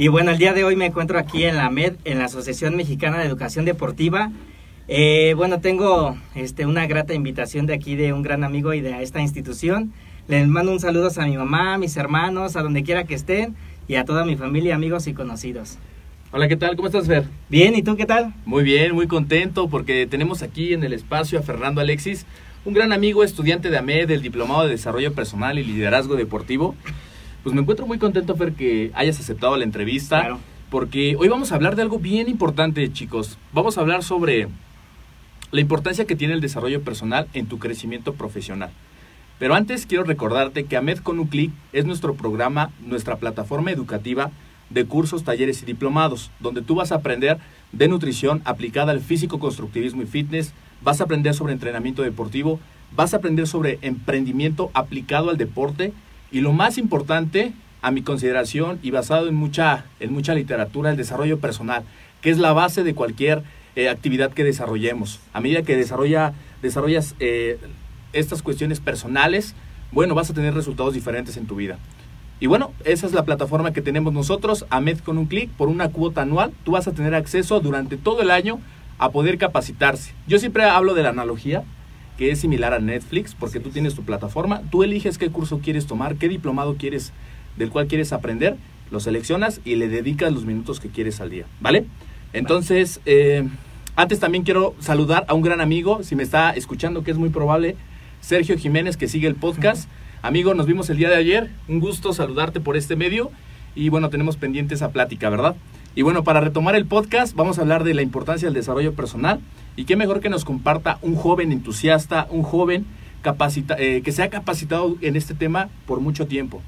Y bueno, el día de hoy me encuentro aquí en la MED, en la Asociación Mexicana de Educación Deportiva. Eh, bueno, tengo este, una grata invitación de aquí de un gran amigo y de esta institución. Les mando un saludo a mi mamá, a mis hermanos, a donde quiera que estén y a toda mi familia, amigos y conocidos. Hola, ¿qué tal? ¿Cómo estás, Fer? Bien, ¿y tú qué tal? Muy bien, muy contento porque tenemos aquí en el espacio a Fernando Alexis, un gran amigo, estudiante de AMED, del Diplomado de Desarrollo Personal y Liderazgo Deportivo. Pues me encuentro muy contento, Fer, que hayas aceptado la entrevista. Claro. Porque hoy vamos a hablar de algo bien importante, chicos. Vamos a hablar sobre la importancia que tiene el desarrollo personal en tu crecimiento profesional. Pero antes quiero recordarte que AMED con un clic es nuestro programa, nuestra plataforma educativa de cursos, talleres y diplomados, donde tú vas a aprender de nutrición aplicada al físico, constructivismo y fitness, vas a aprender sobre entrenamiento deportivo, vas a aprender sobre emprendimiento aplicado al deporte y lo más importante, a mi consideración y basado en mucha, en mucha literatura, el desarrollo personal, que es la base de cualquier eh, actividad que desarrollemos. A medida que desarrolla, desarrollas eh, estas cuestiones personales, bueno, vas a tener resultados diferentes en tu vida. Y bueno, esa es la plataforma que tenemos nosotros, AMED con un clic, por una cuota anual, tú vas a tener acceso durante todo el año a poder capacitarse. Yo siempre hablo de la analogía, que es similar a Netflix, porque tú tienes tu plataforma, tú eliges qué curso quieres tomar, qué diplomado quieres, del cual quieres aprender, lo seleccionas y le dedicas los minutos que quieres al día, ¿vale? Entonces, eh, antes también quiero saludar a un gran amigo, si me está escuchando, que es muy probable, Sergio Jiménez, que sigue el podcast. Amigo, nos vimos el día de ayer, un gusto saludarte por este medio y bueno, tenemos pendiente esa plática, ¿verdad? Y bueno, para retomar el podcast, vamos a hablar de la importancia del desarrollo personal y qué mejor que nos comparta un joven entusiasta, un joven capacita eh, que se ha capacitado en este tema por mucho tiempo.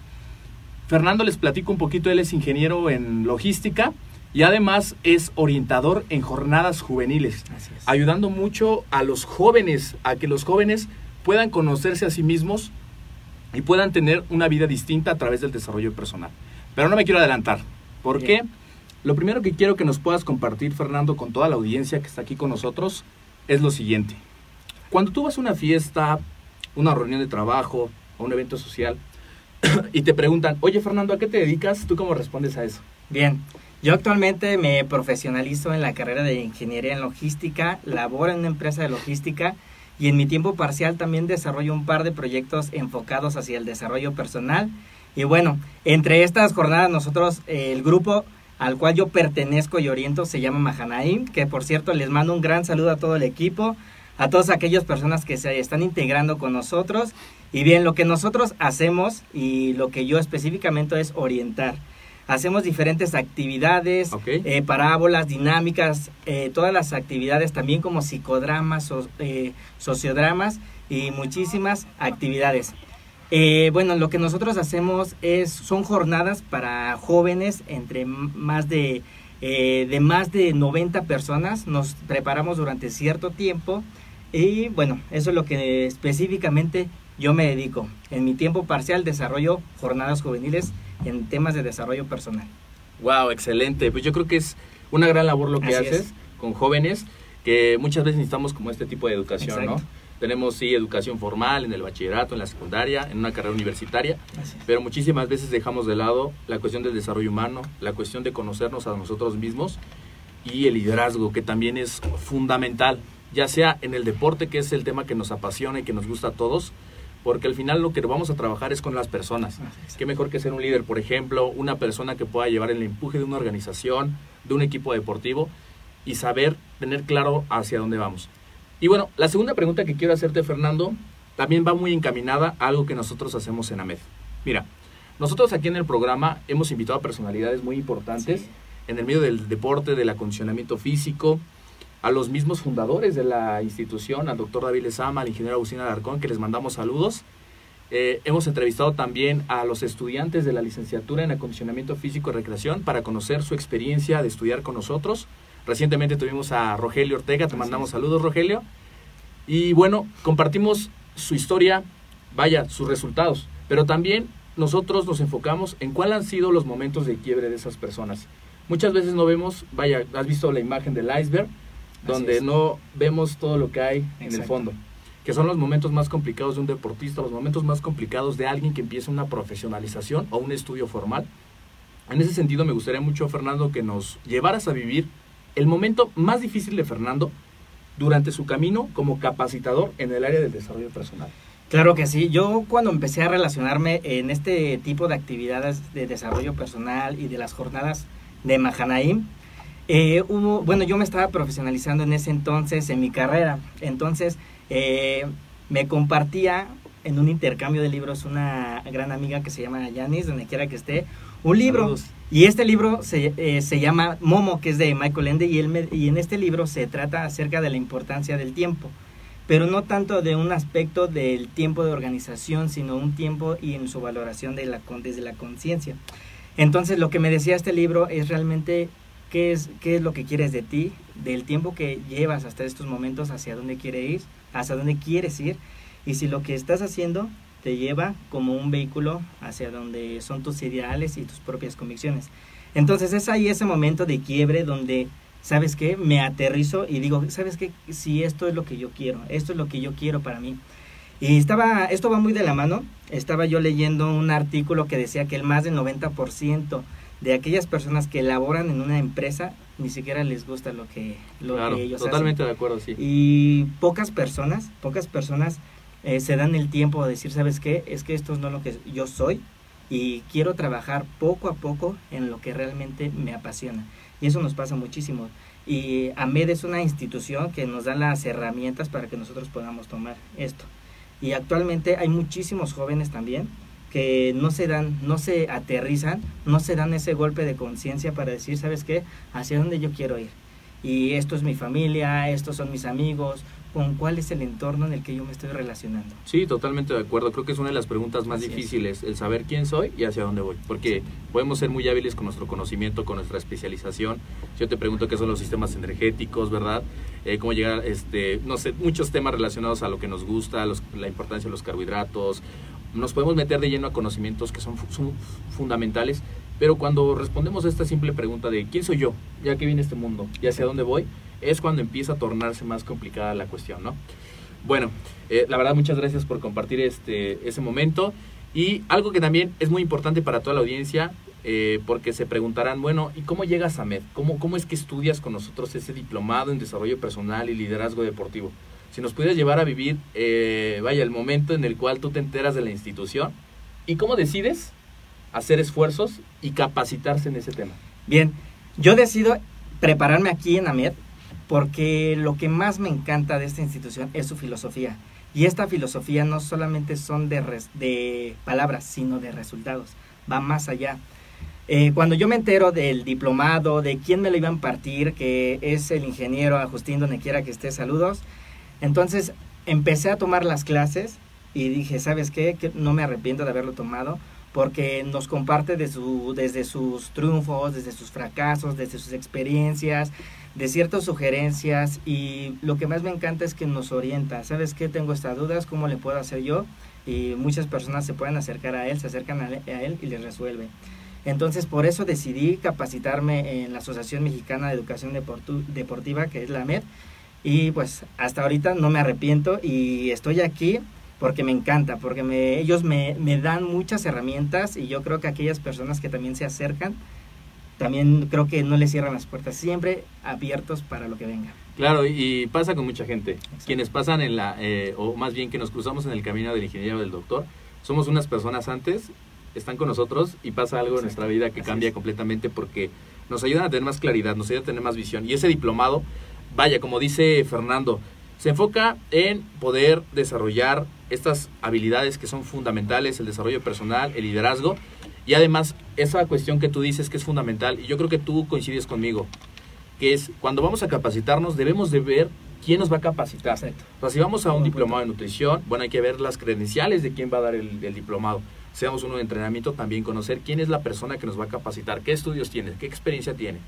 Fernando les platico un poquito, él es ingeniero en logística y además es orientador en jornadas juveniles, ayudando mucho a los jóvenes, a que los jóvenes puedan conocerse a sí mismos y puedan tener una vida distinta a través del desarrollo personal. Pero no me quiero adelantar. ¿Por qué? Lo primero que quiero que nos puedas compartir, Fernando, con toda la audiencia que está aquí con nosotros, es lo siguiente. Cuando tú vas a una fiesta, una reunión de trabajo o un evento social y te preguntan, oye Fernando, ¿a qué te dedicas? ¿Tú cómo respondes a eso? Bien, yo actualmente me profesionalizo en la carrera de ingeniería en logística, laboro en una empresa de logística y en mi tiempo parcial también desarrollo un par de proyectos enfocados hacia el desarrollo personal. Y bueno, entre estas jornadas nosotros, eh, el grupo al cual yo pertenezco y oriento se llama Mahanaim, que por cierto les mando un gran saludo a todo el equipo, a todas aquellas personas que se están integrando con nosotros. Y bien, lo que nosotros hacemos y lo que yo específicamente es orientar. Hacemos diferentes actividades, eh, parábolas, dinámicas, eh, todas las actividades también como psicodramas, so- eh, sociodramas y muchísimas actividades. Eh, bueno, lo que nosotros hacemos es son jornadas para jóvenes entre más de eh, de más de 90 personas. Nos preparamos durante cierto tiempo y bueno, eso es lo que específicamente yo me dedico. En mi tiempo parcial desarrollo jornadas juveniles en temas de desarrollo personal. Wow, excelente. Pues yo creo que es una gran labor lo que Así haces es. con jóvenes que muchas veces necesitamos como este tipo de educación, Exacto. ¿no? Tenemos sí educación formal en el bachillerato, en la secundaria, en una carrera universitaria, pero muchísimas veces dejamos de lado la cuestión del desarrollo humano, la cuestión de conocernos a nosotros mismos y el liderazgo, que también es fundamental, ya sea en el deporte, que es el tema que nos apasiona y que nos gusta a todos, porque al final lo que vamos a trabajar es con las personas. Qué mejor que ser un líder, por ejemplo, una persona que pueda llevar el empuje de una organización, de un equipo deportivo y saber tener claro hacia dónde vamos. Y bueno, la segunda pregunta que quiero hacerte, Fernando, también va muy encaminada a algo que nosotros hacemos en AMED. Mira, nosotros aquí en el programa hemos invitado a personalidades muy importantes Sí. en el medio del deporte, del acondicionamiento físico, a los mismos fundadores de la institución, al doctor David Lezama, al ingeniero Agustín Alarcón, que les mandamos saludos. Eh, hemos entrevistado también a los estudiantes de la licenciatura en acondicionamiento físico y recreación para conocer su experiencia de estudiar con nosotros. Recientemente tuvimos a Rogelio Ortega, te mandamos saludos Rogelio. Y bueno, compartimos su historia, vaya, sus resultados, pero también nosotros nos enfocamos en cuáles han sido los momentos de quiebre de esas personas. Muchas veces no vemos, vaya, has visto la imagen del iceberg, donde no vemos todo lo que hay en el fondo, que son los momentos más complicados de un deportista, los momentos más complicados de alguien que empieza una profesionalización o un estudio formal. En ese sentido me gustaría mucho, Fernando, que nos llevaras a vivir el momento más difícil de Fernando durante su camino como capacitador en el área del desarrollo personal. Claro que sí. Yo cuando empecé a relacionarme en este tipo de actividades de desarrollo personal y de las jornadas de Mahanaim, eh, hubo, bueno, yo me estaba profesionalizando en ese entonces en mi carrera. Entonces, eh, me compartía en un intercambio de libros una gran amiga que se llama Yanis, donde quiera que esté, un libro. Saludos. Y este libro se, eh, se llama Momo, que es de Michael Ende, y, él me- y en este libro se trata acerca de la importancia del tiempo, pero no tanto de un aspecto del tiempo de organización, sino un tiempo y en su valoración de la, desde la conciencia. Entonces lo que me decía este libro es realmente qué es, qué es lo que quieres de ti, del tiempo que llevas hasta estos momentos, hacia dónde quieres ir, hacia dónde quieres ir, y si lo que estás haciendo te lleva como un vehículo hacia donde son tus ideales y tus propias convicciones. Entonces es ahí ese momento de quiebre donde, ¿sabes qué? Me aterrizo y digo, ¿sabes qué? Si esto es lo que yo quiero, esto es lo que yo quiero para mí. Y estaba, esto va muy de la mano, estaba yo leyendo un artículo que decía que el más del 90% de aquellas personas que laboran en una empresa ni siquiera les gusta lo que, lo claro, que ellos hacen. totalmente de acuerdo, sí. Y pocas personas, pocas personas eh, se dan el tiempo de decir, ¿sabes qué? Es que esto es no lo que yo soy y quiero trabajar poco a poco en lo que realmente me apasiona. Y eso nos pasa muchísimo. Y AMED es una institución que nos da las herramientas para que nosotros podamos tomar esto. Y actualmente hay muchísimos jóvenes también que no se dan, no se aterrizan, no se dan ese golpe de conciencia para decir, ¿sabes qué? Hacia dónde yo quiero ir y esto es mi familia, estos son mis amigos, con cuál es el entorno en el que yo me estoy relacionando. Sí, totalmente de acuerdo. Creo que es una de las preguntas más Así es. difíciles, el saber quién soy y hacia dónde voy. Porque podemos ser muy hábiles con nuestro conocimiento, con nuestra especialización. Yo te pregunto qué son los sistemas energéticos, ¿verdad? Eh, cómo llegar, este, no sé, muchos temas relacionados a lo que nos gusta, los- la importancia de los carbohidratos. Nos podemos meter de lleno a conocimientos que son fundamentales. Pero cuando respondemos a esta simple pregunta de quién soy yo, ya que viene este mundo y hacia dónde voy, es cuando empieza a tornarse más complicada la cuestión, ¿no? Bueno, eh, la verdad muchas gracias por compartir este, ese momento y algo que también es muy importante para toda la audiencia eh, porque se preguntarán, bueno, ¿y cómo llegas a MED? ¿Cómo, ¿Cómo es que estudias con nosotros ese diplomado en desarrollo personal y liderazgo deportivo? Si nos pudieras llevar a vivir, eh, vaya, el momento en el cual tú te enteras de la institución y cómo decides hacer esfuerzos y capacitarse en ese tema. Bien, yo decido prepararme aquí en AMED porque lo que más me encanta de esta institución es su filosofía. Y esta filosofía no solamente son de, palabras, sino de resultados. Va más allá. Eh, cuando yo me entero del diplomado, de quién me lo iba a impartir, que es el ingeniero Agustín, donde quiera que esté, saludos. Entonces empecé a tomar las clases y dije, ¿sabes qué? Que no me arrepiento de haberlo tomado porque nos comparte de su, desde sus triunfos, desde sus fracasos, desde sus experiencias, de ciertas sugerencias y lo que más me encanta es que nos orienta. ¿Sabes qué? Tengo estas dudas, ¿cómo le puedo hacer yo? Y muchas personas se pueden acercar a él, se acercan a él y les resuelve. Entonces, por eso decidí capacitarme en la Asociación Mexicana de Educación Deportiva, que es la MED, y pues hasta ahorita no me arrepiento y estoy aquí porque me encanta, porque me, ellos me, me dan muchas herramientas y yo creo que aquellas personas que también se acercan, también creo que no les cierran las puertas, siempre abiertos para lo que venga. Claro, y pasa con mucha gente. Quienes pasan en la, eh, o más bien que nos cruzamos en el camino del ingeniero del doctor, somos unas personas antes, están con nosotros y pasa algo en nuestra vida que cambia completamente porque nos ayudan a tener más claridad, nos ayudan a tener más visión. Y ese diplomado, vaya, como dice Fernando, se enfoca en poder desarrollar estas habilidades que son fundamentales, el desarrollo personal, el liderazgo, y además, esa cuestión que tú dices que es fundamental, y yo creo que tú coincides conmigo, que es cuando vamos a capacitarnos debemos de ver quién nos va a capacitar. O sea, si vamos a un diplomado de nutrición, bueno, hay que ver las credenciales de quién va a dar el, diplomado. Si vamos uno de entrenamiento, también conocer quién es la persona que nos va a capacitar, qué estudios tiene, qué experiencia tiene,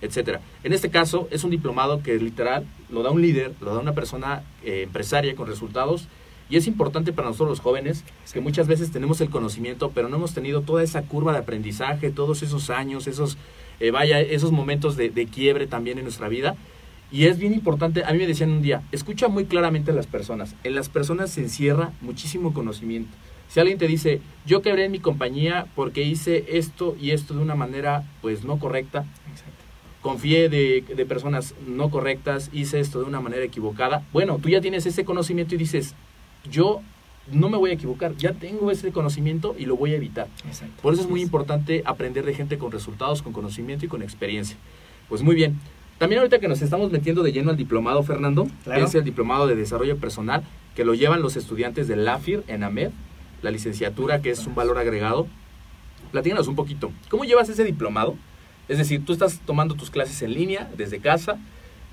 etcétera. En este caso, es un diplomado que literal lo da un líder, lo da una persona eh, empresaria con resultados y es importante para nosotros los jóvenes que muchas veces tenemos el conocimiento, pero no hemos tenido toda esa curva de aprendizaje, todos esos años, esos, eh, vaya, esos momentos de, quiebre también en nuestra vida. Y es bien importante, a mí me decían un día, escucha muy claramente a las personas. En las personas se encierra muchísimo conocimiento. Si alguien te dice, yo quebré en mi compañía porque hice esto y esto de una manera pues no correcta, confié de, de, personas no correctas, hice esto de una manera equivocada, bueno, tú ya tienes ese conocimiento y dices, yo no me voy a equivocar, ya tengo ese conocimiento y lo voy a evitar. Por eso es muy importante aprender de gente con resultados, con conocimiento y con experiencia. Pues muy bien. También ahorita que nos estamos metiendo de lleno al diplomado, Fernando, que es el diplomado de desarrollo personal, que lo llevan los estudiantes del LAFIR en AMED, la licenciatura, que es un valor agregado. Platícanos un poquito, ¿cómo llevas ese diplomado? Es decir, tú estás tomando tus clases en línea, desde casa,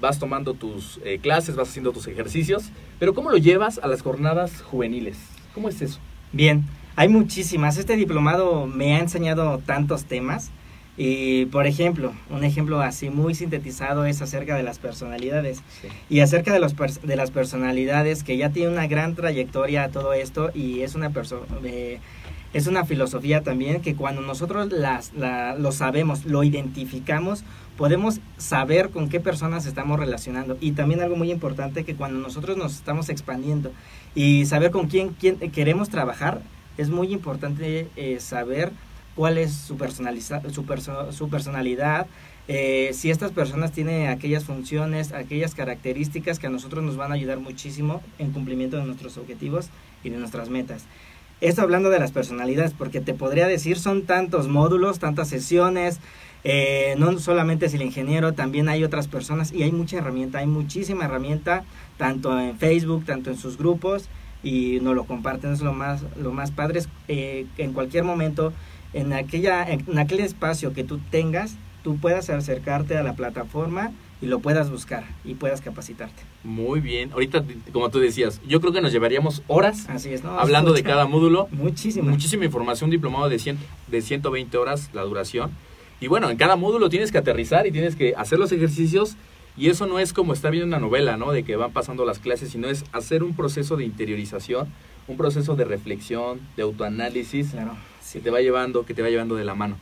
vas tomando tus eh, clases, vas haciendo tus ejercicios, pero ¿cómo lo llevas a las jornadas juveniles? ¿Cómo es eso? Bien, hay muchísimas. Este diplomado me ha enseñado tantos temas. Y, por ejemplo, un ejemplo así muy sintetizado es acerca de las personalidades. Y acerca de, los de las personalidades, que ya tiene una gran trayectoria a todo esto y es una persona... Eh, es una filosofía también que cuando nosotros las, lo sabemos, lo identificamos, podemos saber con qué personas estamos relacionando. Y también algo muy importante que cuando nosotros nos estamos expandiendo y saber con quién, quién queremos trabajar, es muy importante eh, saber cuál es su, su, su personalidad, eh, si estas personas tienen aquellas funciones, aquellas características que a nosotros nos van a ayudar muchísimo en cumplimiento de nuestros objetivos y de nuestras metas. Esto hablando de las personalidades, porque te podría decir, son tantos módulos, tantas sesiones, eh, no solamente es el ingeniero, también hay otras personas y hay mucha herramienta, hay muchísima herramienta, tanto en Facebook, tanto en sus grupos, y nos lo comparten, es lo más, lo más padre, es, eh, en cualquier momento, en, aquella, en aquel espacio que tú tengas, tú puedas acercarte a la plataforma y lo puedas buscar y puedas capacitarte. Muy bien. Ahorita, como tú decías, yo creo que nos llevaríamos horas hablando de cada módulo. Muchísima. Muchísima información, diplomado de, 100, de 120 horas la duración. Y bueno, en cada módulo tienes que aterrizar y tienes que hacer los ejercicios. Y eso no es como estar viendo una novela, ¿no? De que van pasando las clases, sino es hacer un proceso de interiorización, un proceso de reflexión, de autoanálisis, claro, que te va llevando, que te va llevando de la mano.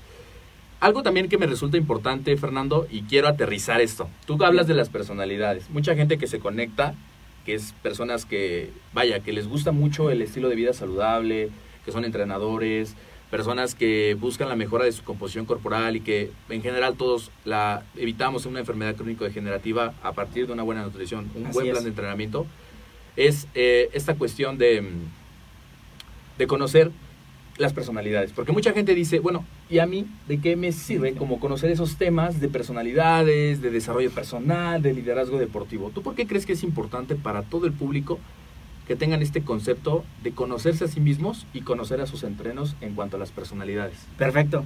Algo también que me resulta importante, Fernando, y quiero aterrizar esto. Tú hablas de las personalidades. Mucha gente que se conecta, que es personas que, vaya, que les gusta mucho el estilo de vida saludable, que son entrenadores, personas que buscan la mejora de su composición corporal y que en general todos la evitamos una enfermedad crónico-degenerativa a partir de una buena nutrición, un buen plan de entrenamiento, es eh, esta cuestión de, de conocer las personalidades. Porque mucha gente dice, bueno, ¿y a mí de qué me sirve como conocer esos temas de personalidades, de desarrollo personal, de liderazgo deportivo? ¿Tú por qué crees que es importante para todo el público que tengan este concepto de conocerse a sí mismos y conocer a sus entrenos en cuanto a las personalidades? Perfecto.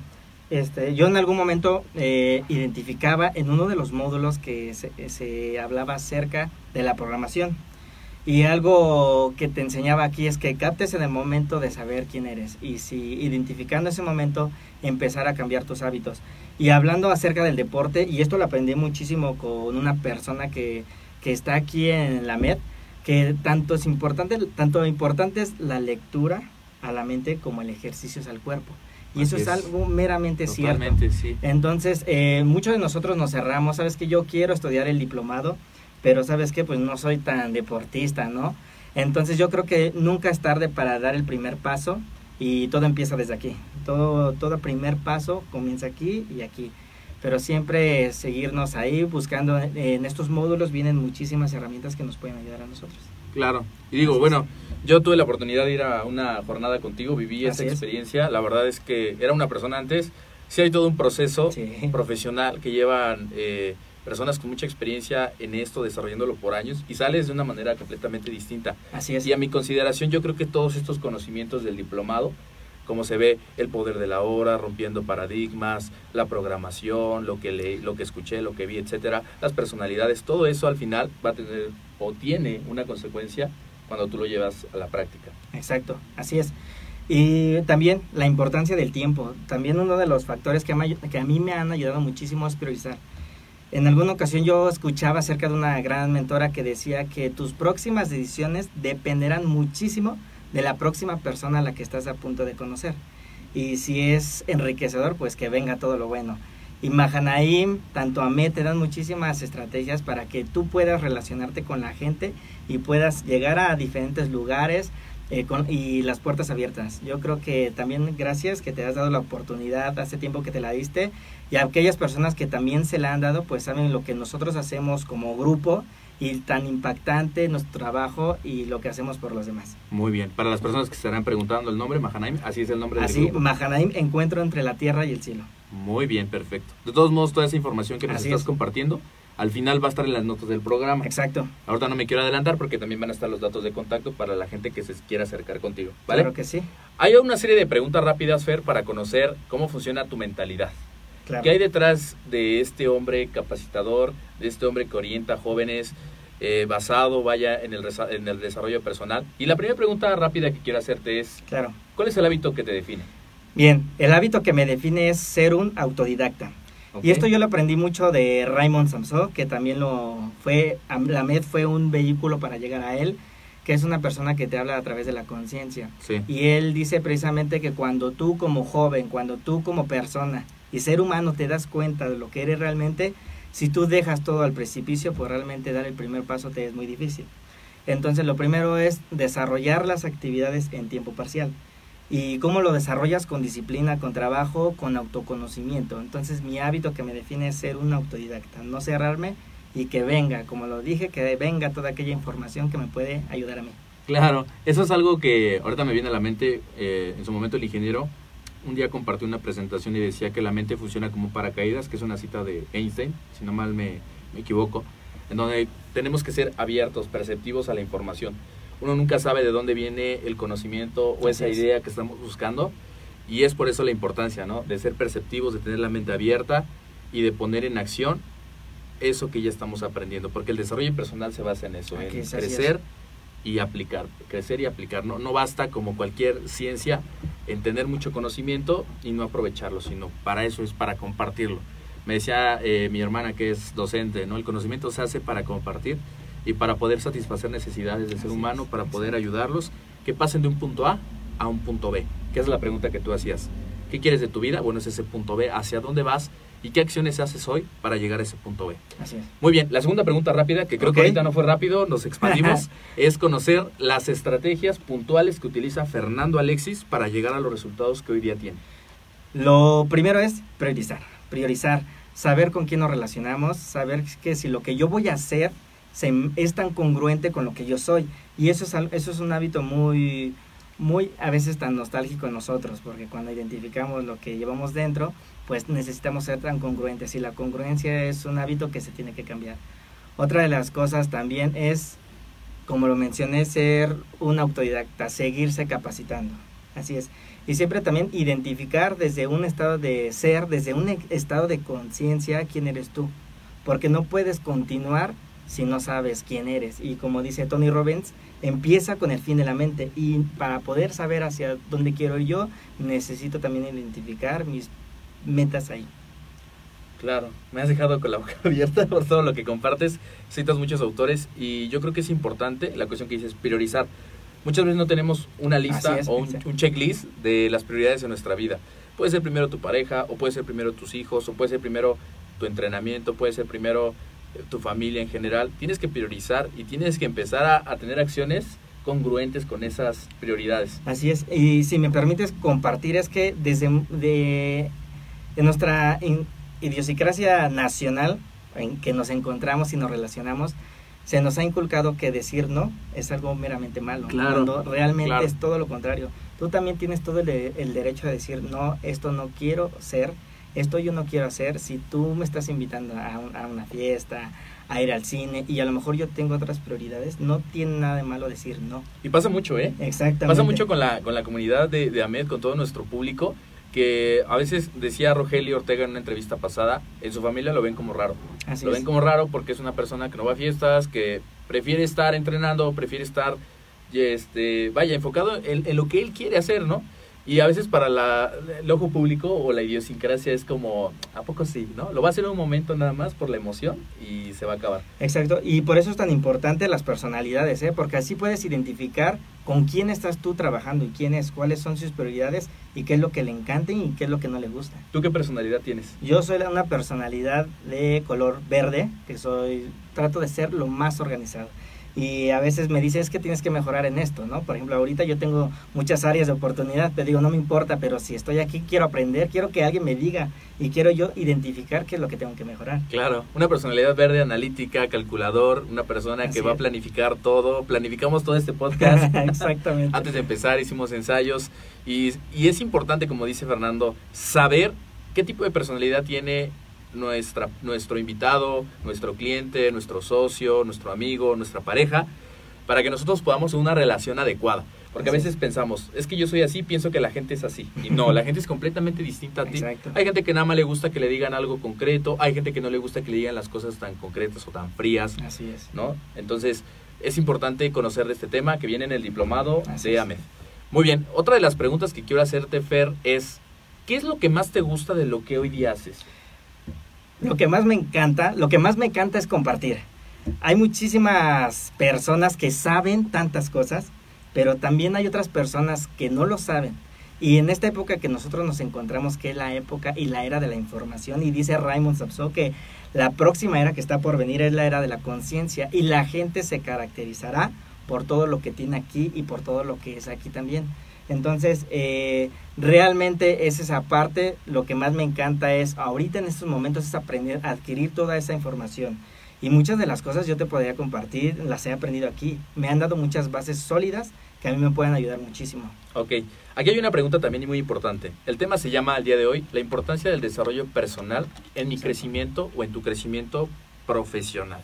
Este, yo en algún momento eh, identificaba en uno de los módulos que se, se hablaba acerca de la programación Y algo que te enseñaba aquí es que captes en el momento de saber quién eres y si identificando ese momento empezar a cambiar tus hábitos. Y hablando acerca del deporte, y esto lo aprendí muchísimo con una persona que, que está aquí en la MED, que tanto es importante, tanto importante es la lectura a la mente como el ejercicio al cuerpo. Y eso es, es. algo meramente cierto. Totalmente, sí. Entonces, eh, muchos de nosotros nos cerramos, sabes que yo quiero estudiar el diplomado, pero sabes que pues no soy tan deportista, ¿no? Entonces yo creo que nunca es tarde para dar el primer paso y todo empieza desde aquí. Todo, todo primer paso comienza aquí y aquí. Pero siempre seguirnos ahí buscando, en estos módulos vienen muchísimas herramientas que nos pueden ayudar a nosotros. Claro. Y digo, Así es. bueno, yo tuve la oportunidad de ir a una jornada contigo, viví esa Así es. experiencia. La verdad es que era una persona antes. Sí hay todo un proceso Sí. profesional que llevan eh, personas con mucha experiencia en esto, desarrollándolo por años, y sales de una manera completamente distinta. Así es. Y a mi consideración, yo creo que todos estos conocimientos del diplomado, como se ve el poder de la hora, rompiendo paradigmas, la programación, lo que leí, lo que escuché, lo que vi, etcétera, las personalidades, todo eso al final va a tener o tiene una consecuencia cuando tú lo llevas a la práctica. Exacto, así es. Y también la importancia del tiempo. También uno de los factores que, que a mí me han ayudado muchísimo es priorizar. En alguna ocasión yo escuchaba acerca de una gran mentora que decía que tus próximas decisiones dependerán muchísimo de la próxima persona a la que estás a punto de conocer. Y si es enriquecedor, pues que venga todo lo bueno. Y Mahanaim, tanto Amé, te dan muchísimas estrategias para que tú puedas relacionarte con la gente y puedas llegar a diferentes lugares eh, con, y las puertas abiertas. Yo creo que también gracias que te has dado la oportunidad hace tiempo que te la diste y aquellas personas que también se la han dado, pues saben lo que nosotros hacemos como grupo y tan impactante nuestro trabajo y lo que hacemos por los demás. Muy bien. Para las personas que se estarán preguntando el nombre, Mahanaim, así es el nombre del Así, grupo. Mahanaim, encuentro entre la tierra y el cielo. Muy bien, perfecto. De todos modos, toda esa información que nos Así estás es. compartiendo, al final va a estar en las notas del programa. Exacto. Ahorita no me quiero adelantar porque también van a estar los datos de contacto para la gente que se quiera acercar contigo. ¿Vale? Claro que sí. Hay una serie de preguntas rápidas, Fer, para conocer cómo funciona tu mentalidad. Claro. ¿Qué hay detrás de este hombre capacitador, de este hombre que orienta a jóvenes, eh, basado, vaya, en el, en el desarrollo personal? Y la primera pregunta rápida que quiero hacerte es, Claro. ¿cuál es el hábito que te define? Bien, el hábito que me define es ser un autodidacta. ¿Ok? Y esto yo lo aprendí mucho de Raymond Samson, que también lo fue, la MED fue un vehículo para llegar a él, que es una persona que te habla a través de la conciencia. Sí. Y él dice precisamente que cuando tú como joven, cuando tú como persona y ser humano te das cuenta de lo que eres realmente, si tú dejas todo al precipicio, pues realmente dar el primer paso te es muy difícil. Entonces lo primero es desarrollar las actividades en tiempo parcial. ¿Y cómo lo desarrollas? Con disciplina, con trabajo, con autoconocimiento. Entonces mi hábito que me define es ser un autodidacta, no cerrarme y que venga, como lo dije, que venga toda aquella información que me puede ayudar a mí. Claro, eso es algo que ahorita me viene a la mente. eh, en su momento el ingeniero un día compartió una presentación y decía que la mente funciona como paracaídas, que es una cita de Einstein, si no mal me, me equivoco, en donde tenemos que ser abiertos, perceptivos a la información. Uno nunca sabe de dónde viene el conocimiento o esa es. idea que estamos buscando y es por eso la importancia, ¿no? De ser perceptivos, de tener la mente abierta y de poner en acción eso que ya estamos aprendiendo, porque el desarrollo personal se basa en eso, Aquí en es, así es. crecer y aplicar, crecer y aplicar. No, no basta como cualquier ciencia en tener mucho conocimiento y no aprovecharlo, sino para eso es para compartirlo. Me decía eh, mi hermana que es docente, ¿no? El conocimiento se hace para compartir y para poder satisfacer necesidades del ser humano, para poder ayudarlos que pasen de un punto A a un punto B, que es la pregunta que tú hacías. ¿Qué quieres de tu vida? Bueno, es ese punto B, ¿hacia dónde vas? ¿Y qué acciones haces hoy para llegar a ese punto B? Así es. Muy bien, la segunda pregunta rápida, que creo que Ok. ahorita no fue rápido, nos expandimos, es conocer las estrategias puntuales que utiliza Fernando Alexis para llegar a los resultados que hoy día tiene. Lo primero es priorizar, priorizar, saber con quién nos relacionamos, saber que si lo que yo voy a hacer se, es tan congruente con lo que yo soy. Y eso es, eso es un hábito muy, muy a veces tan nostálgico en nosotros, porque cuando identificamos lo que llevamos dentro, pues necesitamos ser tan congruentes y la congruencia es un hábito que se tiene que cambiar. Otra de las cosas también es, como lo mencioné, ser un autodidacta, seguirse capacitando. Así es. Y siempre también identificar desde un estado de ser, desde un estado de conciencia, quién eres tú. Porque no puedes continuar si no sabes quién eres. Y como dice Tony Robbins, empieza con el fin de la mente. Y para poder saber hacia dónde quiero ir yo, necesito también identificar mis metas ahí. Claro, me has dejado con la boca abierta por todo lo que compartes. Citas muchos autores y yo creo que es importante la cuestión que dices, priorizar. Muchas veces no tenemos una lista es, o un, un checklist de las prioridades en nuestra vida. Puede ser primero tu pareja, o puede ser primero tus hijos, o puede ser primero tu entrenamiento, puede ser primero eh, tu familia en general. Tienes que priorizar y tienes que empezar a, a tener acciones congruentes con esas prioridades. Así es. Y si me permites compartir, es que desde de, de nuestra in- idiosincrasia nacional en que nos encontramos y nos relacionamos, se nos ha inculcado que decir no es algo meramente malo. Claro, Cuando realmente claro. es todo lo contrario. Tú también tienes todo el, de- el derecho de decir no, esto no quiero ser, esto yo no quiero hacer. Si tú me estás invitando a, un- a una fiesta, a ir al cine y a lo mejor yo tengo otras prioridades, no tiene nada de malo decir no. Y pasa mucho, ¿eh? Exactamente. Pasa mucho con la, con la comunidad de, de AMED, con todo nuestro público, que a veces decía Rogelio Ortega en una entrevista pasada, en su familia lo ven como raro. Así lo es. ven como raro porque es una persona que no va a fiestas, que prefiere estar entrenando, prefiere estar, este, vaya, enfocado en, en lo que él quiere hacer, ¿no? Y a veces para la, el ojo público o la idiosincrasia es como, ¿a poco sí? ¿No? Lo va a hacer un momento nada más por la emoción y se va a acabar. Exacto, y por eso es tan importante las personalidades, ¿eh? porque así puedes identificar con quién estás tú trabajando y quién es, cuáles son sus prioridades y qué es lo que le encanta y qué es lo que no le gusta. ¿Tú qué personalidad tienes? Yo soy una personalidad de color verde, que soy, trato de ser lo más organizado. Y a veces me dice, es que tienes que mejorar en esto, ¿no? Por ejemplo, ahorita yo tengo muchas áreas de oportunidad, te digo, no me importa, pero si estoy aquí, quiero aprender, quiero que alguien me diga y quiero yo identificar qué es lo que tengo que mejorar. Claro, una personalidad verde, analítica, calculador, una persona Así que va a planificar todo. Planificamos todo este podcast. Exactamente. Antes de empezar hicimos ensayos y, y es importante, como dice Fernando, saber qué tipo de personalidad tiene nuestra, nuestro invitado, nuestro cliente, nuestro socio, nuestro amigo, nuestra pareja, para que nosotros podamos una relación adecuada. Porque a veces pensamos, es que yo soy así, pienso que la gente es así. Y no, la gente es completamente distinta a ti. Exacto. Hay gente que nada más le gusta que le digan algo concreto, hay gente que no le gusta que le digan las cosas tan concretas o tan frías, Así es. ¿no? Entonces, es importante conocer de este tema que viene en el diplomado Así de. AMED. Muy bien, otra de las preguntas que quiero hacerte, Fer, es, ¿qué es lo que más te gusta de lo que hoy día haces? Lo que más me encanta, lo que más me encanta es compartir. Hay muchísimas personas que saben tantas cosas, pero también hay otras personas que no lo saben. Y en esta época que nosotros nos encontramos, que es la época y la era de la información, y dice Raymond Sapso que la próxima era que está por venir es la era de la conciencia, y la gente se caracterizará por todo lo que tiene aquí y por todo lo que es aquí también. Entonces, eh, realmente es esa parte, lo que más me encanta es, ahorita en estos momentos, es aprender adquirir toda esa información. Y muchas de las cosas yo te podría compartir, las he aprendido aquí. Me han dado muchas bases sólidas que a mí me pueden ayudar muchísimo. Ok, aquí hay una pregunta también muy importante. El tema se llama al día de hoy la importancia del desarrollo personal en mi crecimiento o en tu crecimiento profesional.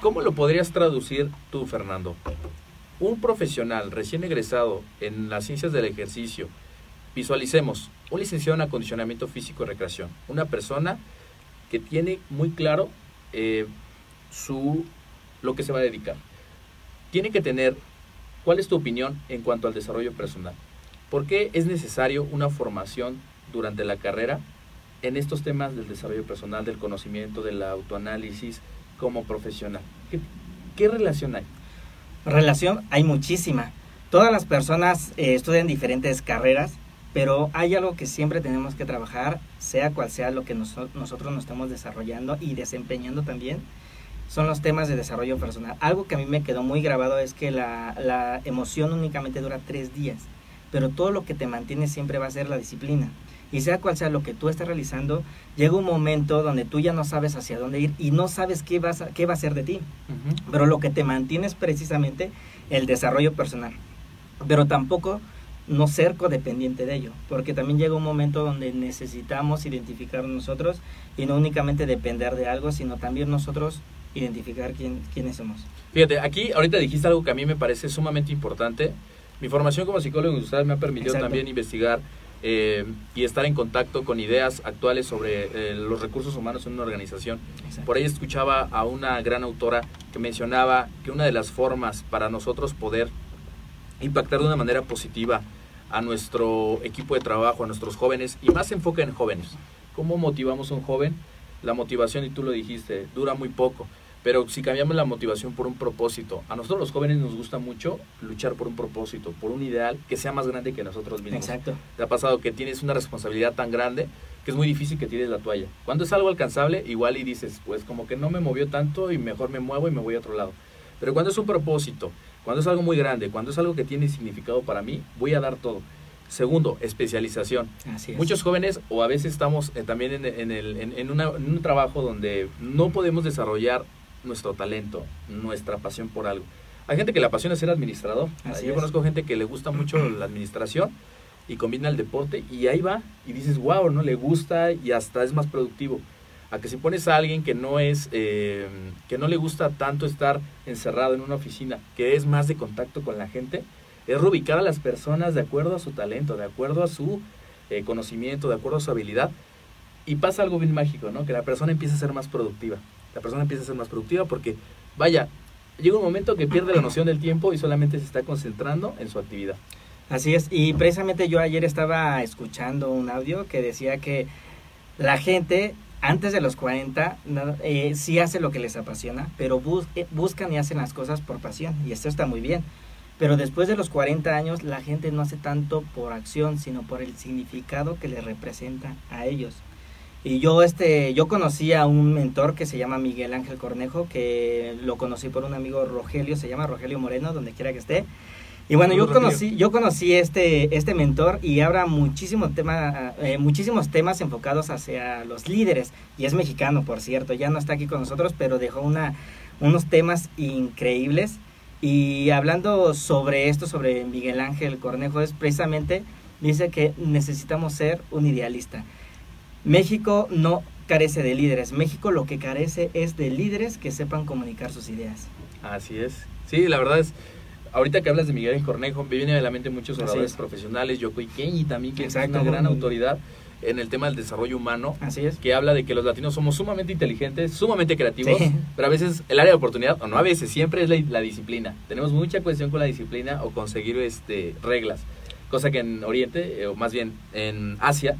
¿Cómo lo podrías traducir tú, Fernando? Un profesional recién egresado en las ciencias del ejercicio, visualicemos, un licenciado en acondicionamiento físico y recreación, una persona que tiene muy claro eh, su, lo que se va a dedicar. Tiene que tener, ¿cuál es tu opinión en cuanto al desarrollo personal? ¿Por qué es necesario una formación durante la carrera en estos temas del desarrollo personal, del conocimiento, del autoanálisis como profesional? ¿Qué, qué relación hay? Relación hay muchísima. Todas las personas eh, estudian diferentes carreras, pero hay algo que siempre tenemos que trabajar, sea cual sea lo que noso- nosotros nos estamos desarrollando y desempeñando también, son los temas de desarrollo personal. Algo que a mí me quedó muy grabado es que la emoción únicamente dura tres días, pero todo lo que te mantiene siempre va a ser la disciplina. Y sea cual sea lo que tú estás realizando, llega un momento donde tú ya no sabes hacia dónde ir y no sabes qué, vas a- qué va a ser de ti pero lo que te mantiene es precisamente el desarrollo personal. Pero tampoco no ser codependiente de ello, porque también llega un momento donde necesitamos identificar nosotros y no únicamente depender de algo, sino también nosotros identificar quién, quiénes somos. Fíjate, aquí ahorita dijiste algo que a mí me parece sumamente importante. Mi formación como psicólogo industrial me ha permitido Exacto. también investigar eh, y estar en contacto con ideas actuales sobre eh, los recursos humanos en una organización. Exacto. Por ahí escuchaba a una gran autora que mencionaba que una de las formas para nosotros poder impactar de una manera positiva a nuestro equipo de trabajo, a nuestros jóvenes, y más enfoca en jóvenes. ¿Cómo motivamos a un joven? La motivación, y tú lo dijiste, dura muy poco. Pero si cambiamos la motivación por un propósito, a nosotros los jóvenes nos gusta mucho luchar por un propósito, por un ideal que sea más grande que nosotros mismos. Exacto. ¿Te ha pasado que tienes una responsabilidad tan grande que es muy difícil que tires la toalla? Cuando es algo alcanzable, igual y dices, pues como que no me movió tanto y mejor me muevo y me voy a otro lado. Pero cuando es un propósito, cuando es algo muy grande, cuando es algo que tiene significado para mí, voy a dar todo. Segundo, especialización. Así es. Muchos jóvenes o a veces estamos eh, también en, en el- en- en una- en un trabajo donde no podemos desarrollar nuestro talento, nuestra pasión por algo. Hay gente que le apasiona ser administrador. Así Yo es. conozco gente que le gusta mucho la administración y combina el deporte y ahí va y dices, wow, ¿no? Le gusta y hasta es más productivo. A que si pones a alguien que no es, eh, que no le gusta tanto estar encerrado en una oficina, que es más de contacto con la gente, es reubicar a las personas de acuerdo a su talento, de acuerdo a su eh, conocimiento, de acuerdo a su habilidad. Y pasa algo bien mágico, ¿no? Que la persona empieza a ser más productiva. La persona empieza a ser más productiva porque, vaya, llega un momento que pierde la noción del tiempo y solamente se está concentrando en su actividad. Así es, y precisamente yo ayer estaba escuchando un audio que decía que la gente antes de los 40 no, eh, sí hace lo que les apasiona, pero eh, buscan y hacen las cosas por pasión, y esto está muy bien. Pero después de los 40 años la gente no hace tanto por acción, sino por el significado que les representa a ellos. Y yo este yo conocí a un mentor que se llama Miguel Ángel Cornejo, que lo conocí por un amigo Rogelio, se llama Rogelio Moreno, donde quiera que esté. Y bueno, yo conocí, yo conocí este, este mentor y habla muchísimo tema, eh, muchísimos temas enfocados hacia los líderes. Y es mexicano, por cierto, ya no está aquí con nosotros, pero dejó una, unos temas increíbles. Y hablando sobre esto, sobre Miguel Ángel Cornejo, es precisamente, dice que necesitamos ser un idealista. México no carece de líderes, México lo que carece es de líderes que sepan comunicar sus ideas. Así es. Sí, la verdad es, ahorita que hablas de Miguel Cornejo, me vienen a la mente muchos oradores es. profesionales, Yoko Kenji también, que Exacto. es una gran autoridad en el tema del desarrollo humano, Así es. que habla de que los latinos somos sumamente inteligentes, sumamente creativos, Sí. pero a veces el área de oportunidad, o no a veces, siempre es la, la disciplina. Tenemos mucha cuestión con la disciplina o conseguir este, reglas, cosa que en Oriente, eh, o más bien en Asia,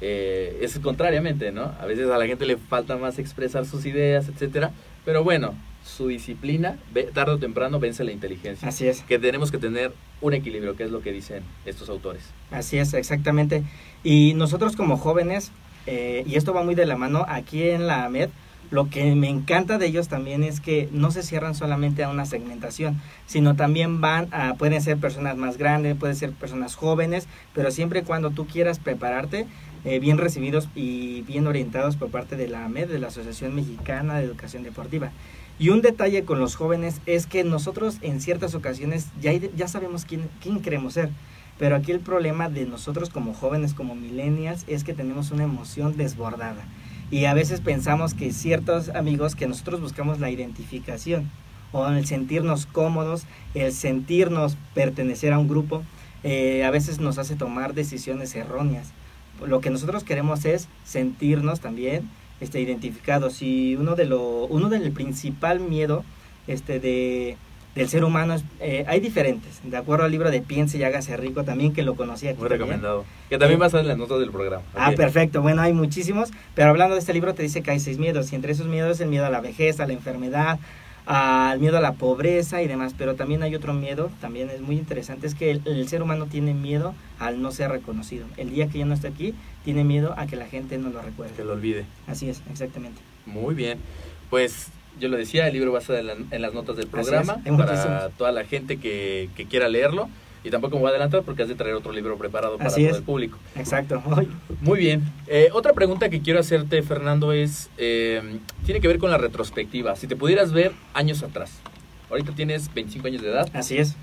eh, es contrariamente, ¿no? A veces a la gente le falta más expresar sus ideas, etcétera, pero bueno, su disciplina, ve- tarde o temprano, vence la inteligencia. Así es. Que tenemos que tener un equilibrio, que es lo que dicen estos autores. Así es, exactamente. Y nosotros como jóvenes, eh, y esto va muy de la mano, aquí en la AMED, lo que me encanta de ellos también es que no se cierran solamente a una segmentación, sino también van a, pueden ser personas más grandes, pueden ser personas jóvenes, pero siempre y cuando tú quieras prepararte, eh, bien recibidos y bien orientados por parte de la AMED, de la Asociación Mexicana de Educación Deportiva. Y un detalle con los jóvenes es que nosotros en ciertas ocasiones ya, ya sabemos quién, quién queremos ser. Pero aquí el problema de nosotros como jóvenes, como millennials, es que tenemos una emoción desbordada. Y a veces pensamos que ciertos amigos, que nosotros buscamos la identificación, o el sentirnos cómodos, el sentirnos pertenecer a un grupo, eh, a veces nos hace tomar decisiones erróneas. Lo que nosotros queremos es sentirnos también este, identificados. Y uno de lo, uno del principal miedo este, de, del ser humano es, eh, hay diferentes. De acuerdo al libro de Piense y hágase rico también, que lo conocí aquí. Muy también. recomendado. Que también va a estar en las notas del programa. Ah, perfecto. Bueno, hay muchísimos, pero hablando de este libro te dice que hay seis miedos y entre esos miedos es el miedo a la vejez, a la enfermedad, al miedo a la pobreza y demás, pero también hay otro miedo, también es muy interesante, es que el, el ser humano tiene miedo al no ser reconocido. El día que yo no esté aquí, tiene miedo a que la gente no lo recuerde. Que lo olvide. Así es, exactamente. Muy bien. Pues yo lo decía, el libro va a estar en, la- en las notas del programa para toda la gente que, que quiera leerlo. Y tampoco me voy a adelantar porque has de traer otro libro preparado para Así todo es. el público. Exacto. Muy bien. Eh, otra pregunta que quiero hacerte, Fernando, es, eh, tiene que ver con la retrospectiva. Si te pudieras ver años atrás. Ahorita tienes 25 años de edad, Así es.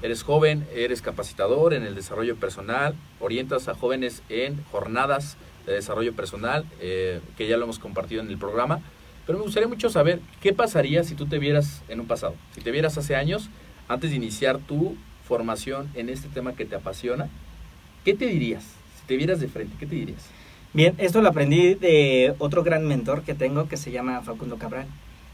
eres joven, eres capacitador en el desarrollo personal, orientas a jóvenes en jornadas de desarrollo personal, eh, que ya lo hemos compartido en el programa. Pero me gustaría mucho saber qué pasaría si tú te vieras en un pasado, si te vieras hace años, antes de iniciar tu formación en este tema que te apasiona, ¿qué te dirías? Si te vieras de frente, ¿qué te dirías? Bien, esto lo aprendí de otro gran mentor que tengo que se llama Facundo Cabral.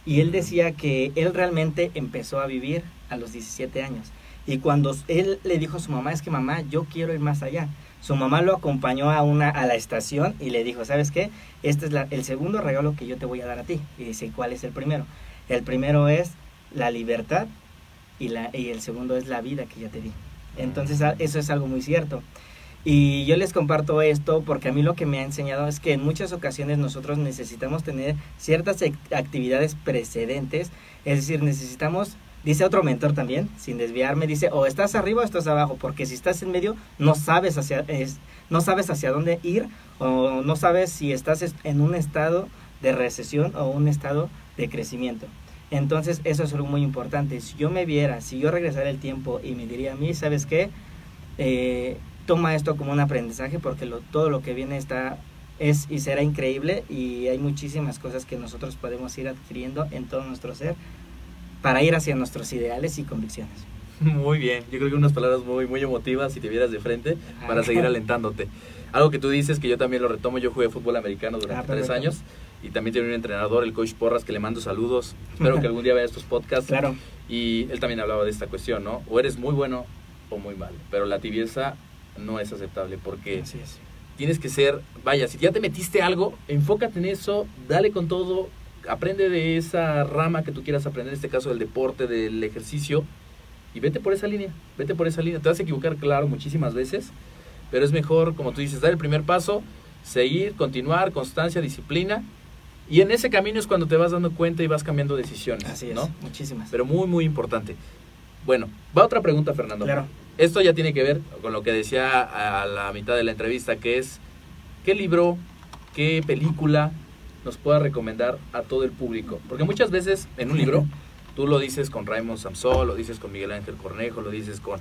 Y él decía que él realmente empezó a vivir a los 17 años. Y cuando él le dijo a su mamá, es que mamá, yo quiero ir más allá. Su mamá lo acompañó a, una, a la estación y le dijo, ¿sabes qué? Este es la- el segundo regalo que yo te voy a dar a ti. Y dice, ¿cuál es el primero? El primero es la libertad y, la, y el segundo es la vida que ya te di. Entonces a- eso es algo muy cierto. Y yo les comparto esto porque a mí lo que me ha enseñado es que en muchas ocasiones nosotros necesitamos tener ciertas ac- actividades precedentes, es decir, necesitamos, dice otro mentor también, sin desviarme, dice, o estás arriba o estás abajo, porque si estás en medio no sabes hacia, es- no sabes hacia dónde ir o no sabes si estás es- en un estado de recesión o un estado de crecimiento. Entonces eso es algo muy importante. Si yo me viera, si yo regresara el tiempo y me diría a mí, ¿sabes qué? Eh, toma esto como un aprendizaje porque lo- todo lo que viene está es y será increíble y hay muchísimas cosas que nosotros podemos ir adquiriendo en todo nuestro ser para ir hacia nuestros ideales y convicciones. Muy bien, yo creo que unas palabras muy, muy emotivas si te vieras de frente para seguir alentándote. Algo que tú dices que yo también lo retomo, yo jugué fútbol americano durante Ah, tres años y también tiene un entrenador, el coach Porras, que le mando saludos. Espero que algún día vea estos podcasts. Claro, Y él también hablaba de esta cuestión, ¿no? O eres muy bueno o muy malo, pero la tibieza no es aceptable porque así es. tienes que ser, vaya, si ya te metiste algo, enfócate en eso, dale con todo, aprende de esa rama que tú quieras aprender, en este caso del deporte, del ejercicio, y vete por esa línea, vete por esa línea. Te vas a equivocar, claro, muchísimas veces, pero es mejor, como tú dices, dar el primer paso, seguir, continuar, constancia, disciplina, y en ese camino es cuando te vas dando cuenta y vas cambiando decisiones, Así es, ¿no? muchísimas. Pero muy, muy importante. Bueno, va otra pregunta, Fernando. claro. Esto ya tiene que ver con lo que decía a la mitad de la entrevista, que es qué libro, qué película nos pueda recomendar a todo el público. Porque muchas veces en un libro, tú lo dices con Raymond Samsol, lo dices con Miguel Ángel Cornejo, lo dices con,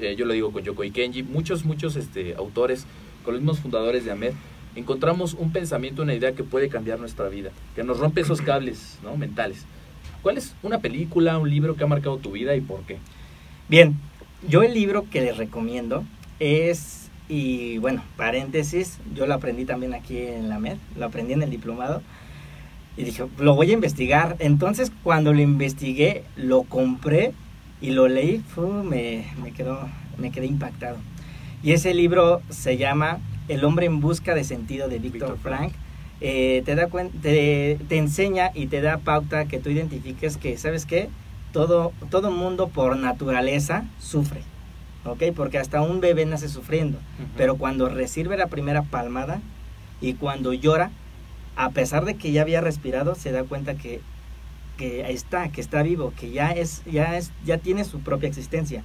eh, yo lo digo con Yoko Ikenji, muchos, muchos este, autores, con los mismos fundadores de AMED, encontramos un pensamiento, una idea que puede cambiar nuestra vida, que nos rompe esos cables ¿no? mentales. ¿Cuál es una película, un libro que ha marcado tu vida y por qué? Bien, yo el libro que les recomiendo es, y bueno, paréntesis, yo lo aprendí también aquí en la MED, lo aprendí en el diplomado, y dije, lo voy a investigar. Entonces, cuando lo investigué, lo compré y lo leí, fu, me, me, quedó, me quedé impactado. Y ese libro se llama El hombre en busca de sentido de Víctor Frank. Frank. Eh, te, da te, te enseña y te da pauta que tú identifiques que, ¿sabes qué? Todo, todo mundo por naturaleza sufre, ¿ok? Porque hasta un bebé nace sufriendo, pero cuando recibe la primera palmada y cuando llora, a pesar de que ya había respirado, se da cuenta que, que está, que está vivo, que ya es, ya es, ya tiene su propia existencia.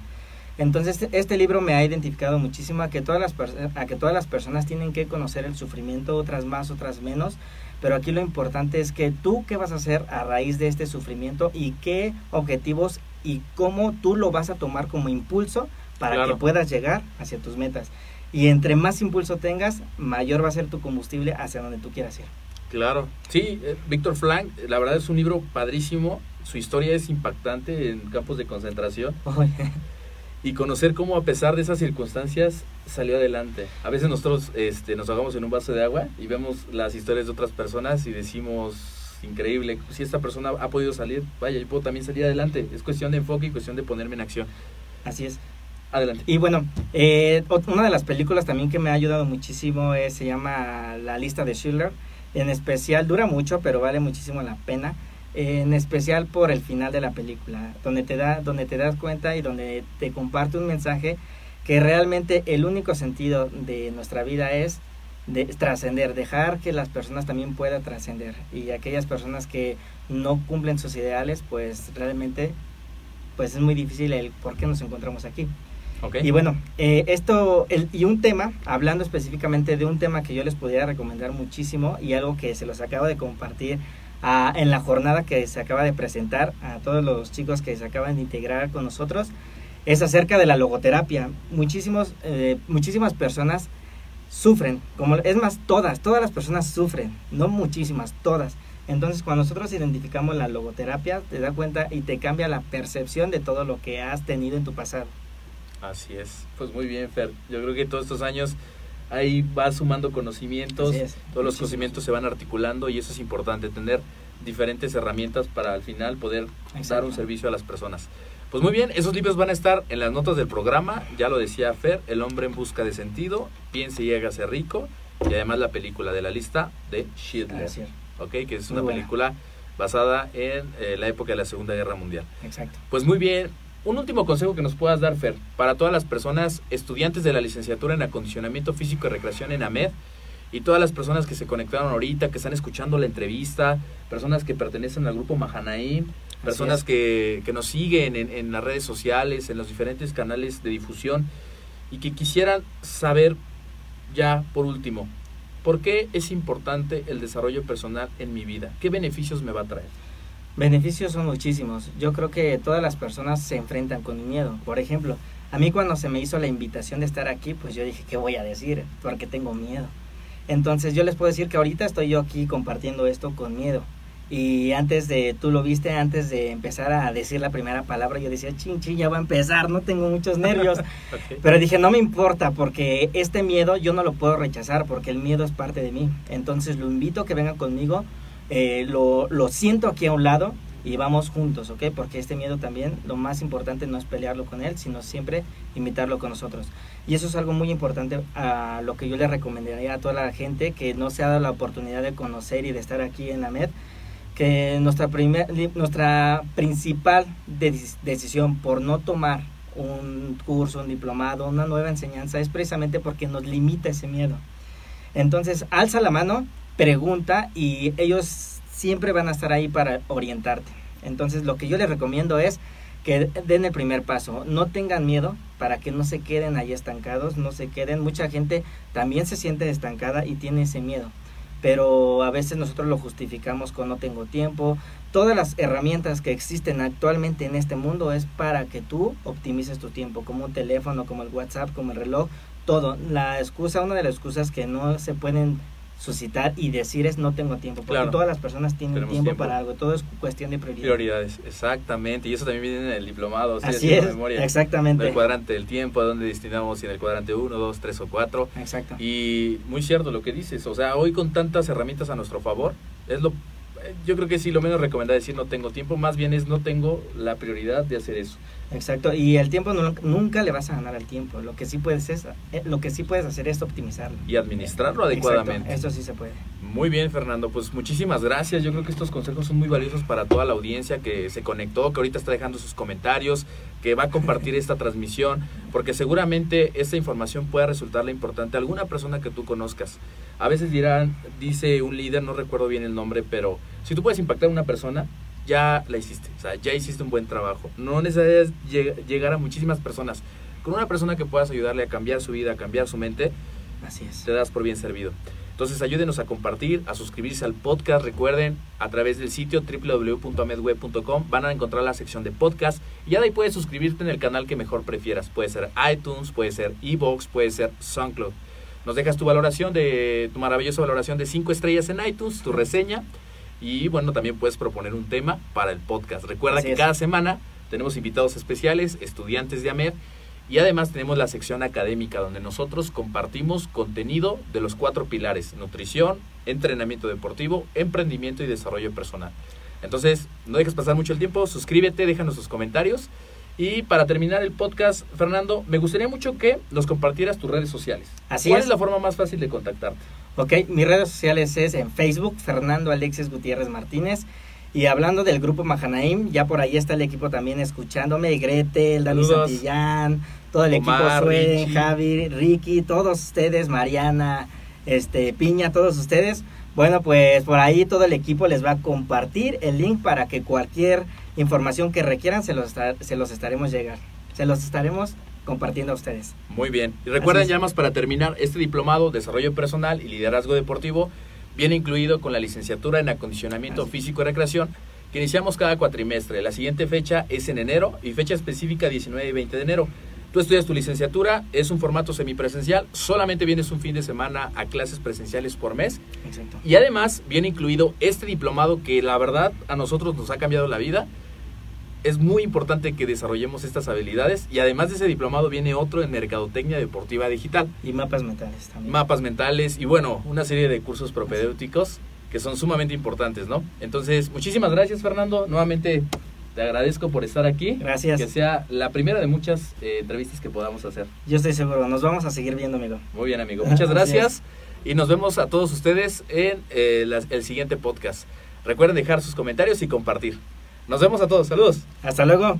Entonces este libro me ha identificado muchísimo a que todas las a que todas las personas tienen que conocer el sufrimiento, otras más, otras menos, pero aquí lo importante es que tú qué vas a hacer a raíz de este sufrimiento y qué objetivos y cómo tú lo vas a tomar como impulso para Claro. que puedas llegar hacia tus metas. Y entre más impulso tengas, mayor va a ser tu combustible hacia donde tú quieras ir. Claro. Sí, eh, Víctor Frank, la verdad es un libro padrísimo. Su historia es impactante en campos de concentración y conocer cómo a pesar de esas circunstancias salió adelante. A veces nosotros este, nos ahogamos en un vaso de agua y vemos las historias de otras personas y decimos, increíble, si esta persona ha podido salir, vaya, yo puedo también salir adelante. Es cuestión de enfoque y cuestión de ponerme en acción. Así es. Adelante. Y bueno, eh, una de las películas también que me ha ayudado muchísimo es, se llama La lista de Schiller. En especial, dura mucho, pero vale muchísimo la pena. En especial por el final de la película, donde te, da, donde te das cuenta y donde te comparte un mensaje que realmente el único sentido de nuestra vida es de trascender, dejar que las personas también puedan trascender. Y aquellas personas que no cumplen sus ideales, pues realmente pues es muy difícil el por qué nos encontramos aquí. Ok. Y bueno, eh, esto, el- y un tema, hablando específicamente de un tema que yo les pudiera recomendar muchísimo y algo que se los acabo de compartir en la jornada que se acaba de presentar a todos los chicos que se acaban de integrar con nosotros, es acerca de la logoterapia. Muchísimos, eh, muchísimas personas sufren, como es más, todas, todas las personas sufren, no muchísimas, todas. Entonces, cuando nosotros identificamos la logoterapia, te da cuenta y te cambia la percepción de todo lo que has tenido en tu pasado. Así es. Pues muy bien, Fer. Yo creo que todos estos años ahí vas sumando conocimientos, es. todos los conocimientos se van articulando y eso es importante, tener diferentes herramientas para al final poder dar un servicio a las personas. Pues muy bien, esos libros van a estar en las notas del programa, ya lo decía Fer, El hombre en busca de sentido, Piense y hágase rico, y además la película de la lista de Schindler. ¿ok? que es Muy una buena. película basada en eh, la época de la Segunda Guerra Mundial. Exacto. Pues muy bien. Un último consejo que nos puedas dar, Fer, para todas las personas, estudiantes de la licenciatura en acondicionamiento físico y recreación en AMED, y todas las personas que se conectaron ahorita, que están escuchando la entrevista, personas que pertenecen al grupo Mahanaim, personas es. que, que nos siguen en, en las redes sociales, en los diferentes canales de difusión, y que quisieran saber ya por último, ¿por qué es importante el desarrollo personal en mi vida? ¿Qué beneficios me va a traer? Beneficios son muchísimos. Yo creo que todas las personas se enfrentan con miedo. Por ejemplo, a mí cuando se me hizo la invitación de estar aquí, pues yo dije, ¿qué voy a decir? Porque tengo miedo. Entonces yo les puedo decir que ahorita estoy yo aquí compartiendo esto con miedo. Y antes de, tú lo viste, antes de empezar a decir la primera palabra, yo decía, chin, chin, ya va a empezar, no tengo muchos nervios. Pero dije, no me importa, porque este miedo yo no lo puedo rechazar, porque el miedo es parte de mí. Entonces lo invito a que vengan conmigo, eh, lo, lo siento aquí a un lado y vamos juntos, ¿ok? Porque este miedo también, lo más importante no es pelearlo con él, sino siempre invitarlo con nosotros. Y eso es algo muy importante a lo que yo le recomendaría a toda la gente que no se ha dado la oportunidad de conocer y de estar aquí en la MED, que nuestra, primer, nuestra principal de- decisión por no tomar un curso, un diplomado, una nueva enseñanza es precisamente porque nos limita ese miedo. Entonces, alza la mano, pregunta y ellos siempre van a estar ahí para orientarte. Entonces, lo que yo les recomiendo es que den el primer paso, no tengan miedo para que no se queden ahí estancados, no se queden. Mucha gente también se siente estancada y tiene ese miedo, pero a veces nosotros lo justificamos con no tengo tiempo. Todas las herramientas que existen actualmente en este mundo es para que tú optimices tu tiempo, como un teléfono, como el WhatsApp, como el reloj, todo. La excusa, una de las excusas que no se pueden suscitar y decir es no tengo tiempo, porque Claro. todas las personas tienen tiempo, tiempo. para algo, todo es cuestión de prioridad. Prioridades, exactamente. Y eso también viene en el diplomado. Así es, memoria. exactamente. Del cuadrante del tiempo, a dónde destinamos, si en el cuadrante 1, 2, 3 o 4. Exacto. Y muy cierto lo que dices. O sea, hoy con tantas herramientas a nuestro favor, es lo. Yo creo que sí, lo menos recomendable decir no tengo tiempo, más bien es no tengo la prioridad de hacer eso. Exacto, y el tiempo no- nunca le vas a ganar al tiempo. Lo que sí puedes es, eh, lo que sí puedes hacer es optimizarlo. Y administrarlo Exacto, adecuadamente. Eso sí se puede. Muy bien, Fernando. Pues muchísimas gracias. Yo creo que estos consejos son muy valiosos para toda la audiencia que se conectó, que ahorita está dejando sus comentarios, que va a compartir esta transmisión, porque seguramente esta información pueda resultarle importante a alguna persona que tú conozcas. A veces dirán, dice un líder, no recuerdo bien el nombre, pero si tú puedes impactar a una persona, ya la hiciste. O sea, ya hiciste un buen trabajo. No necesitas lleg- llegar a muchísimas personas. Con una persona que puedas ayudarle a cambiar su vida, a cambiar su mente, Así es. te das por bien servido. Entonces ayúdenos a compartir, a suscribirse al podcast. Recuerden, a través del sitio www.amedweb.com van a encontrar la sección de podcast y ya de ahí puedes suscribirte en el canal que mejor prefieras. Puede ser iTunes, puede ser Evox, puede ser SoundCloud. Nos dejas tu valoración de tu maravillosa valoración de 5 estrellas en iTunes, tu reseña y bueno, también puedes proponer un tema para el podcast. Recuerda Así que es. cada semana tenemos invitados especiales, estudiantes de AMED y además tenemos la sección académica donde nosotros compartimos contenido de los cuatro pilares, nutrición, entrenamiento deportivo, emprendimiento y desarrollo personal. Entonces, no dejes pasar mucho el tiempo, suscríbete, déjanos tus comentarios. Y para terminar el podcast, Fernando, me gustaría mucho que nos compartieras tus redes sociales. Así ¿Cuál es. es la forma más fácil de contactarte? Ok, mis redes sociales es en Facebook, Fernando Alexis Gutiérrez Martínez. Y hablando del grupo Mahanaim, ya por ahí está el equipo también escuchándome, Gretel, Dani Saludos. Santillán, todo el Omar, equipo Suen, Richie. Javi, Ricky, todos ustedes, Mariana, este Piña, todos ustedes. Bueno, pues por ahí todo el equipo les va a compartir el link para que cualquier información que requieran se los, se los estaremos llegar. Se los estaremos compartiendo a ustedes. Muy bien. Y recuerden ya más para terminar, este diplomado, Desarrollo Personal y Liderazgo Deportivo, viene incluido con la licenciatura en Acondicionamiento Así. Físico y Recreación, que iniciamos cada cuatrimestre. La siguiente fecha es en enero y fecha específica 19 y 20 de enero. Tú estudias tu licenciatura, es un formato semipresencial, solamente vienes un fin de semana a clases presenciales por mes Exacto. y además viene incluido este diplomado que la verdad a nosotros nos ha cambiado la vida. Es muy importante que desarrollemos estas habilidades y además de ese diplomado viene otro en Mercadotecnia Deportiva Digital, Y mapas mentales también. mapas mentales y bueno, una serie de cursos propedéuticos que son sumamente importantes, ¿no? Entonces, muchísimas gracias Fernando, nuevamente te agradezco por estar aquí. Gracias. Que sea la primera de muchas eh, entrevistas que podamos hacer. Yo estoy seguro, nos vamos a seguir viendo, amigo. Muy bien, amigo. Muchas gracias. Y nos vemos a todos ustedes en eh, el siguiente podcast. Recuerden dejar sus comentarios y compartir. Nos vemos a todos. Saludos. Hasta luego.